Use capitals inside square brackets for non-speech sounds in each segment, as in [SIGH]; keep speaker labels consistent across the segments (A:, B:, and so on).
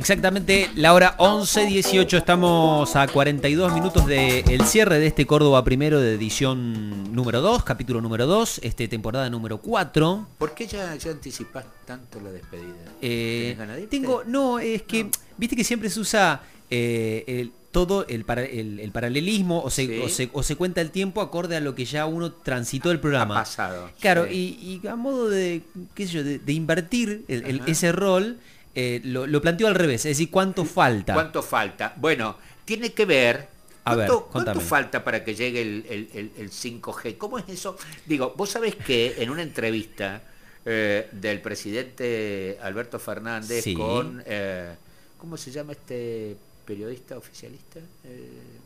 A: Exactamente, la hora 11.18, estamos a 42 minutos del cierre de este Córdoba primero de edición número 2, capítulo número 2, este temporada número 4.
B: ¿Por qué ya, ya anticipás tanto la despedida?
A: Eh,
B: ¿Tenés ganas de
A: tengo, no, es que, viste que siempre se usa eh, el- todo el, para- el- el paralelismo o se,
B: Sí.
A: o, se, o se cuenta el tiempo acorde a lo que ya uno transitó el programa.
B: Ha pasado,
A: Claro,
B: sí.
A: y, y a modo de, qué sé yo, de, de invertir el- ese rol, eh, lo, lo planteo al revés, es decir, cuánto falta.
B: ¿Cuánto falta? Bueno, tiene que ver.
A: A ver,
B: ¿Cuánto, cuánto falta para que llegue el, el- el- el 5G? ¿Cómo es eso? Digo, vos sabés que en una entrevista eh, del presidente Alberto Fernández
A: Sí.
B: con, eh, ¿cómo se llama este periodista oficialista?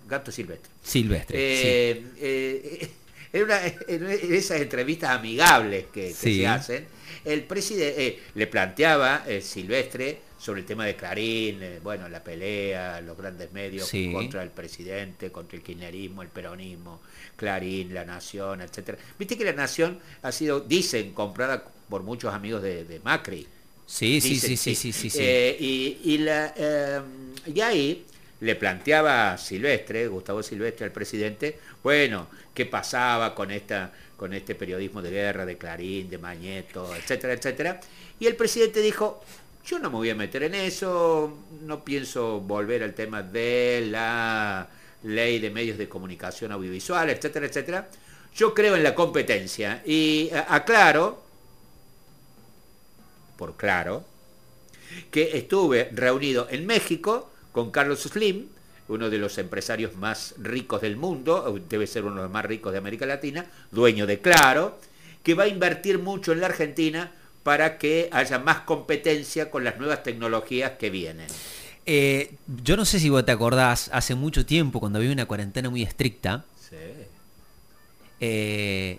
B: Gato Silvestre.
A: Silvestre. sí.
B: Eh, eh, en, una- en esas entrevistas amigables que, que
A: Sí.
B: se hacen, el presidente le planteaba eh, Silvestre sobre el tema de Clarín, eh, bueno, la pelea, los grandes medios
A: Sí.
B: contra el presidente, contra el kirchnerismo, el peronismo, Clarín, La Nación, etcétera. Viste que La Nación ha sido, dicen, comprada por muchos amigos de, de Macri.
A: Sí, sí,
B: Dicen,
A: sí, sí, sí, sí, sí.
B: Eh, y, y la, eh, y ahí le planteaba Silvestre, Gustavo Silvestre, al presidente, bueno, ¿qué pasaba con esta con este periodismo de guerra, de Clarín, de Mañeto, etcétera, etcétera? Y el presidente dijo, yo no me voy a meter en eso, no pienso volver al tema de la ley de medios de comunicación audiovisual, etcétera, etcétera. Yo creo en la competencia y eh, aclaro, por claro, que estuve reunido en México con Carlos Slim, uno de los empresarios más ricos del mundo, debe ser uno de los más ricos de América Latina, dueño de Claro, que va a invertir mucho en la Argentina para que haya más competencia con las nuevas tecnologías que vienen.
A: Eh, yo no sé si vos te acordás, hace mucho tiempo, cuando había una cuarentena muy estricta,
B: Sí.
A: eh,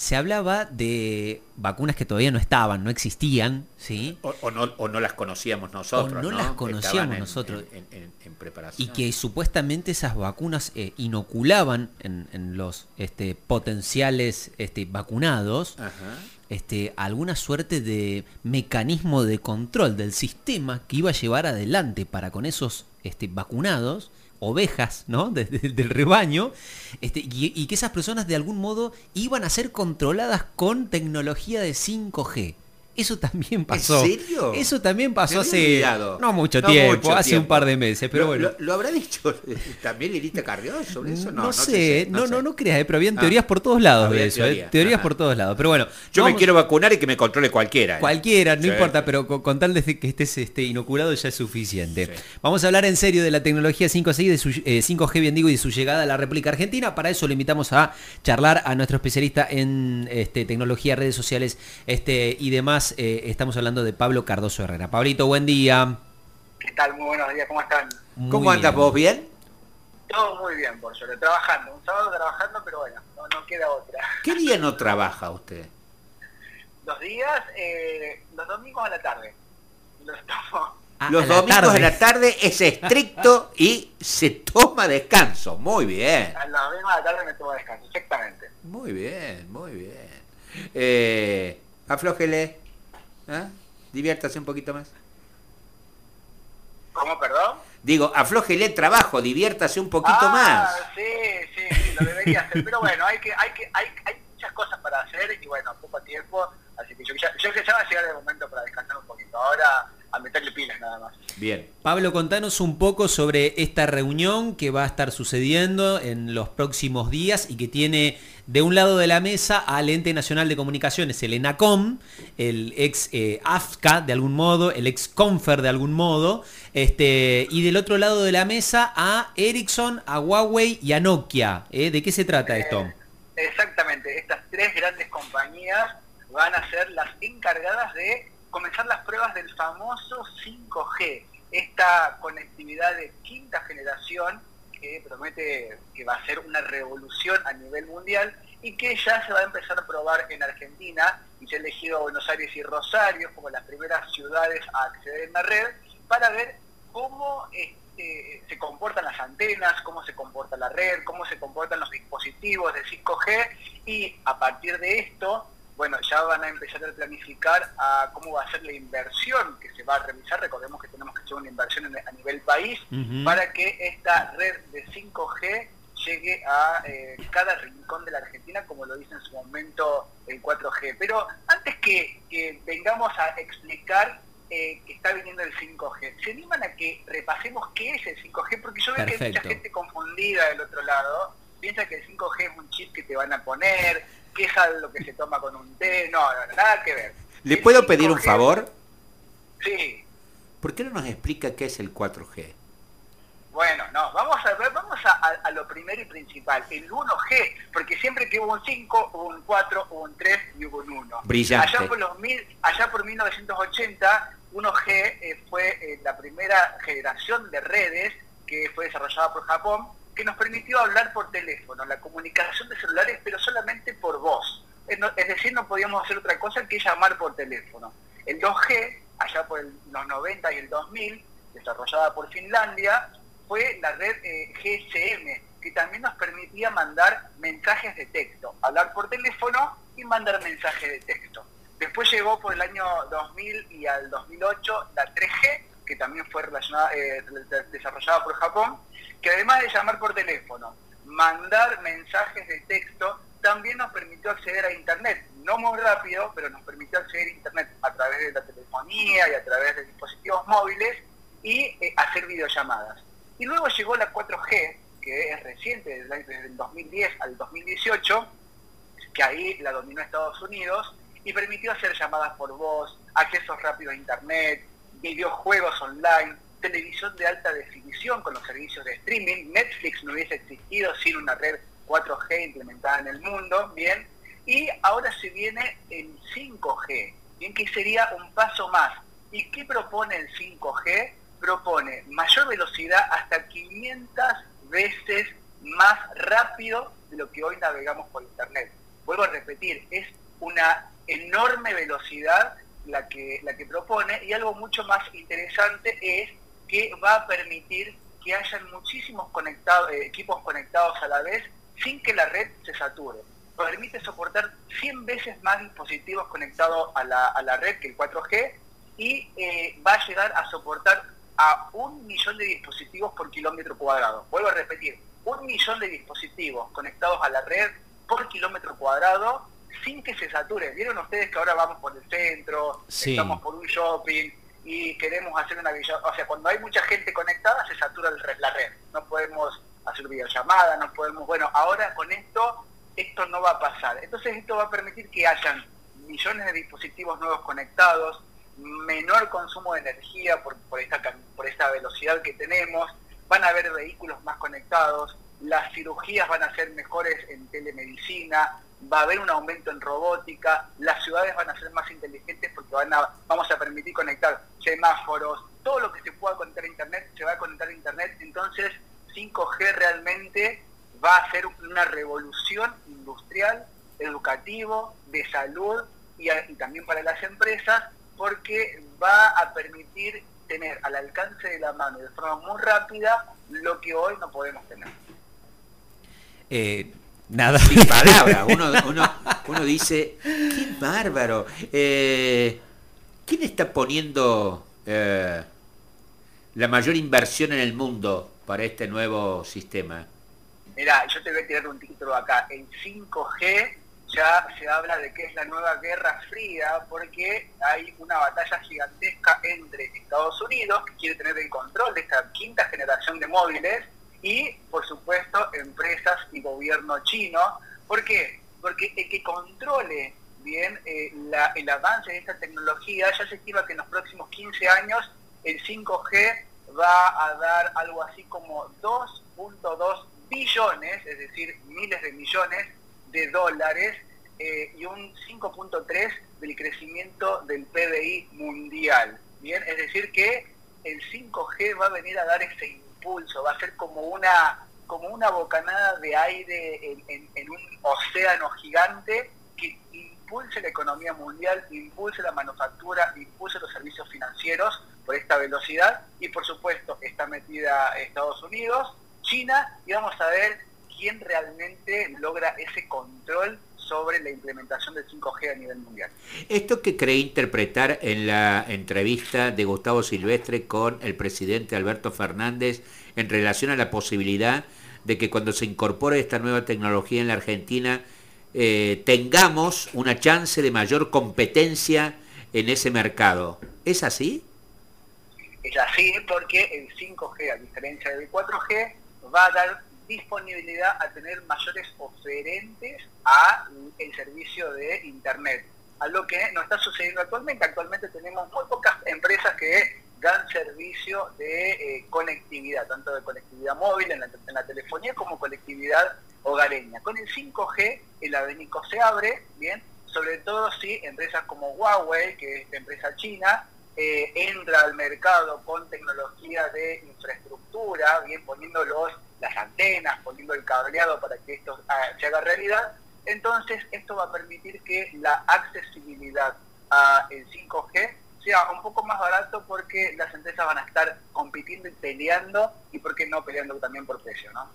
A: se hablaba de vacunas que todavía no estaban, no existían, ¿sí?
B: O, o no, o no las conocíamos nosotros.
A: O no
B: ¿no?
A: las conocíamos
B: en-
A: nosotros.
B: En, en- en preparación.
A: Y que supuestamente esas vacunas eh, inoculaban en, en los este, potenciales este, vacunados
B: Ajá.
A: este, alguna suerte de mecanismo de control del sistema que iba a llevar adelante para con esos este, vacunados, ovejas, ¿no? [LAUGHS] De- de- del rebaño, este, y, y que esas personas de algún modo iban a ser controladas con tecnología de 5G. Eso también pasó.
B: serio?
A: Eso también pasó hace
B: olvidado.
A: no mucho
B: No
A: tiempo,
B: mucho
A: hace
B: tiempo.
A: un par de meses, pero
B: ¿Lo,
A: bueno.
B: lo- lo habrá dicho [LAUGHS] también Lilita Carrió sobre eso?
A: No,
B: No,
A: sé, no,
B: sé.
A: no, no creas, eh, pero habían
B: Ah,
A: teorías por todos lados de eso, eh,
B: teoría,
A: teorías
B: ajá.
A: por todos lados. Pero bueno,
B: Yo me quiero vacunar y que me controle cualquiera. ¿eh?
A: Cualquiera, no
B: Sí.
A: importa, pero con, con tal de que estés este, inoculado ya es suficiente.
B: Sí.
A: Vamos a hablar en serio de la tecnología 5G, de su, eh, 5G bien digo, y de su llegada a la República Argentina. Para eso le invitamos a charlar a nuestro especialista en este, tecnología, redes sociales este, y demás. Eh, estamos hablando de Pablo Cardoso Herrera. Pablito, buen día.
C: ¿Qué tal? Muy buenos días, ¿cómo están?
B: ¿Cómo andas
A: bien.
B: vos? ¿Bien?
C: Todo muy bien, por suerte, trabajando. Un sábado trabajando, pero bueno, no, no queda otra.
B: ¿Qué día no trabaja usted?
C: Los días, eh, los domingos a la tarde. Los tomo.
A: Ah,
B: Los
A: a la
B: domingos
A: tarde.
B: de la tarde es estricto y se toma descanso. Muy bien.
C: A los domingos a la tarde me tomo descanso, exactamente.
B: Muy bien, muy bien. Eh, aflójele. ¿Ah? Diviértase un poquito más.
C: ¿Cómo, perdón?
B: Digo, aflójele el trabajo, diviértase un poquito
C: ah,
B: más.
C: Sí, sí, sí, lo debería hacer. Pero bueno, hay que, hay que, hay, hay muchas cosas para hacer y bueno, poco tiempo. Así que yo, ya, yo que ya va a llegar el momento para descansar un poquito. Ahora a meterle pilas nada más.
B: Bien.
A: Pablo, contanos un poco sobre esta reunión que va a estar sucediendo en los próximos días y que tiene de un lado de la mesa al Ente Nacional de Comunicaciones, el ENACOM, el ex eh, AFCA de algún modo, el ex CONFER de algún modo, este, y del otro lado de la mesa a Ericsson, a Huawei y a Nokia. ¿eh? ¿De qué se trata esto?
C: Eh, Exactamente, estas tres grandes compañías van a ser las encargadas de comenzar las pruebas del famoso 5G, esta conectividad de quinta generación que promete que va a ser una revolución a nivel mundial y que ya se va a empezar a probar en Argentina y se ha elegido Buenos Aires y Rosario como las primeras ciudades a acceder en la red para ver cómo este, se comportan las antenas, cómo se comporta la red, cómo se comportan los dispositivos de 5G y a partir de esto bueno, ya van a empezar a planificar a cómo va a ser la inversión que se va a realizar. Recordemos que tenemos que hacer una inversión a nivel país para que esta red de 5G llegue a eh, cada rincón de la Argentina, como lo dice en su momento el 4G. Pero antes que, vengamos a explicar eh, que está viniendo el 5G, ¿se animan a que repasemos qué es el 5G? Porque yo veo que hay mucha gente confundida del otro lado, piensa que el 5G es un chip que te van a poner, que es algo que se toma con un té, no, nada que ver.
B: ¿Le puedo pedir un favor?
C: Sí.
B: ¿Por qué no nos explica qué es el
C: 4G? Bueno, no, vamos a ver, vamos a, lo primero y principal, el 1G, porque siempre que hubo un 5, hubo un 4, hubo un 3 y hubo un 1.
B: Brillante.
C: Allá por, los mil, allá por 1980, 1G eh, fue eh, la primera generación de redes que fue desarrollada por Japón que nos permitió hablar por teléfono, la comunicación de celulares, pero solamente por voz. Es, decir, no podíamos hacer otra cosa que llamar por teléfono. El 2G, allá por los 90 y el 2000, desarrollada por Finlandia, fue la red eh, GSM, que también nos permitía mandar mensajes de texto, hablar por teléfono y mandar mensajes de texto. Después llegó por el año 2000 y al 2008 la 3G, que también fue relacionada, eh, desarrollada por Japón, que además de llamar por teléfono, mandar mensajes de texto, también nos permitió acceder a Internet. No muy rápido, pero nos permitió acceder a Internet a través de la telefonía y a través de dispositivos móviles y eh, hacer videollamadas. Y luego llegó la 4G, que es reciente, desde el 2010 al 2018, que ahí la dominó Estados Unidos, y permitió hacer llamadas por voz, accesos rápidos a Internet, videojuegos online, televisión de alta definición con los servicios de streaming. Netflix no hubiese existido sin una red 4G implementada en el mundo, bien. Y ahora se viene el 5G, bien que sería un paso más. ¿Y qué propone el 5G? Propone mayor velocidad hasta 500 veces más rápido de lo que hoy navegamos por Internet. Vuelvo a repetir, es una enorme velocidad la que, la que propone y algo mucho más interesante es que va a permitir que hayan muchísimos conectados, eh, equipos conectados a la vez sin que la red se sature. Permite soportar 100 veces más dispositivos conectados a la, red que el 4G y eh, va a llegar a soportar a un millón de dispositivos por kilómetro cuadrado. Vuelvo a repetir, un millón de dispositivos conectados a la red por kilómetro cuadrado sin que se sature. Vieron ustedes que ahora vamos por el centro, estamos por un shopping, y queremos hacer una videollamada, o sea, cuando hay mucha gente conectada se satura la red, no podemos hacer videollamada, no podemos, bueno, ahora con esto, esto no va a pasar. Entonces esto va a permitir que hayan millones de dispositivos nuevos conectados, menor consumo de energía por, por, esta, por esta velocidad que tenemos, van a haber vehículos más conectados, las cirugías van a ser mejores en telemedicina, va a haber un aumento en robótica, las ciudades van a ser más inteligentes porque van a, vamos a permitir conectar semáforos, todo lo que se pueda conectar a Internet se va a conectar a Internet, entonces 5G realmente va a ser una revolución industrial, educativo, de salud y, y también para las empresas porque va a permitir tener al alcance de la mano de forma muy rápida lo que hoy no podemos tener.
B: Eh, nada. Sin palabras. [LAUGHS] Uno, uno, dice, qué bárbaro. Eh, ¿Quién está poniendo eh, la mayor inversión en el mundo para este nuevo sistema?
C: Mira, yo te voy a tirar un título acá. En 5G ya se habla de que es la nueva guerra fría porque hay una batalla gigantesca entre Estados Unidos, que quiere tener el control de esta quinta generación de móviles, y, por supuesto, empresas y gobierno chino. ¿Por qué? Porque el que controle bien eh, el avance de esta tecnología, ya se estima que en los próximos 15 años el 5G va a dar algo así como 2.2 billones, es decir, miles de millones de dólares eh, y un 5.3 del crecimiento del PBI mundial. Bien, es decir que el 5G va a venir a dar ese impulso, va a ser como una, como una bocanada de aire en, un océano gigante que impulse la economía mundial, impulse la manufactura, impulse los servicios financieros por esta velocidad. Y por supuesto está metida Estados Unidos, China y vamos a ver quién realmente logra ese control sobre la implementación del 5G a nivel mundial.
B: Esto que creí interpretar en la entrevista de Gustavo Silvestre con el presidente Alberto Fernández en relación a la posibilidad de que cuando se incorpore esta nueva tecnología en la Argentina eh, tengamos una chance de mayor competencia en ese mercado. ¿Es así?
C: Es así porque el 5G, a diferencia del 4G, va a dar disponibilidad a tener mayores oferentes a el servicio de Internet. Algo que no está sucediendo actualmente. Actualmente tenemos muy pocas empresas que dan servicio de eh, conectividad, tanto de conectividad móvil en la, telefonía como conectividad hogareña. Con el 5G el abanico se abre, bien, sobre todo si empresas como Huawei, que es la empresa china, eh, entra al mercado con tecnología de infraestructura, bien poniendo las antenas, poniendo el cableado para que esto ah, se haga realidad, entonces esto va a permitir que la accesibilidad al 5G sea un poco más barato porque las empresas van a estar compitiendo y peleando y por qué no peleando también por precio, ¿no?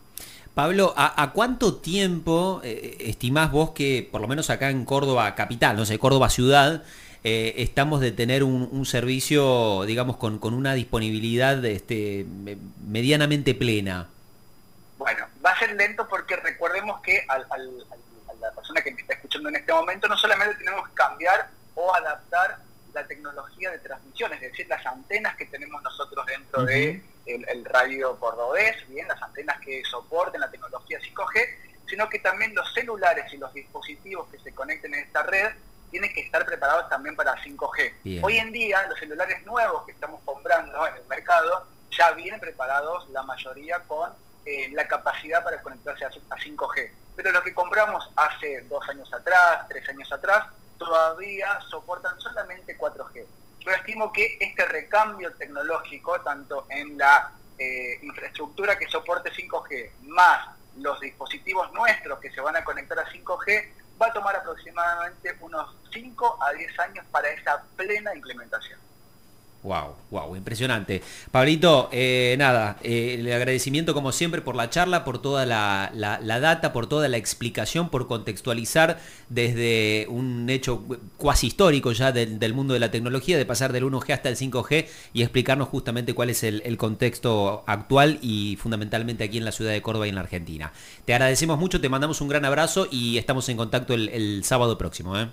A: Pablo, ¿a, cuánto tiempo eh, estimás vos que, por lo menos acá en Córdoba capital, no sé, Córdoba ciudad, eh, estamos de tener un, servicio, digamos, con, una disponibilidad este, medianamente plena?
C: A ser lento porque recordemos que a la persona que me está escuchando en este momento no solamente tenemos que cambiar o adaptar la tecnología de transmisión, es decir, las antenas que tenemos nosotros dentro de el, radio cordobés, bien, las antenas que soporten la tecnología 5G, sino que también los celulares y los dispositivos que se conecten en esta red tienen que estar preparados también para 5G. Hoy en día los celulares nuevos que estamos comprando en el mercado ya vienen preparados la mayoría con eh, la capacidad para conectarse a 5G. Pero los que compramos hace dos años atrás, tres años atrás, todavía soportan solamente 4G. Yo estimo que este recambio tecnológico, tanto en la eh, infraestructura que soporte 5G, más los dispositivos nuestros que se van a conectar a 5G, va a tomar aproximadamente unos 5 a 10 años para esa plena implementación.
A: Wow, wow, impresionante. Pablito, eh, nada, eh, el agradecimiento como siempre por la charla, por toda la, data, por toda la explicación, por contextualizar desde un hecho cuasi histórico ya del, mundo de la tecnología, de pasar del 1G hasta el 5G y explicarnos justamente cuál es el, contexto actual y fundamentalmente aquí en la ciudad de Córdoba y en la Argentina. Te agradecemos mucho, te mandamos un gran abrazo y estamos en contacto el, sábado próximo. ¿eh?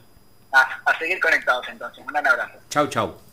C: a seguir conectados entonces, un gran abrazo.
B: Chau, chau.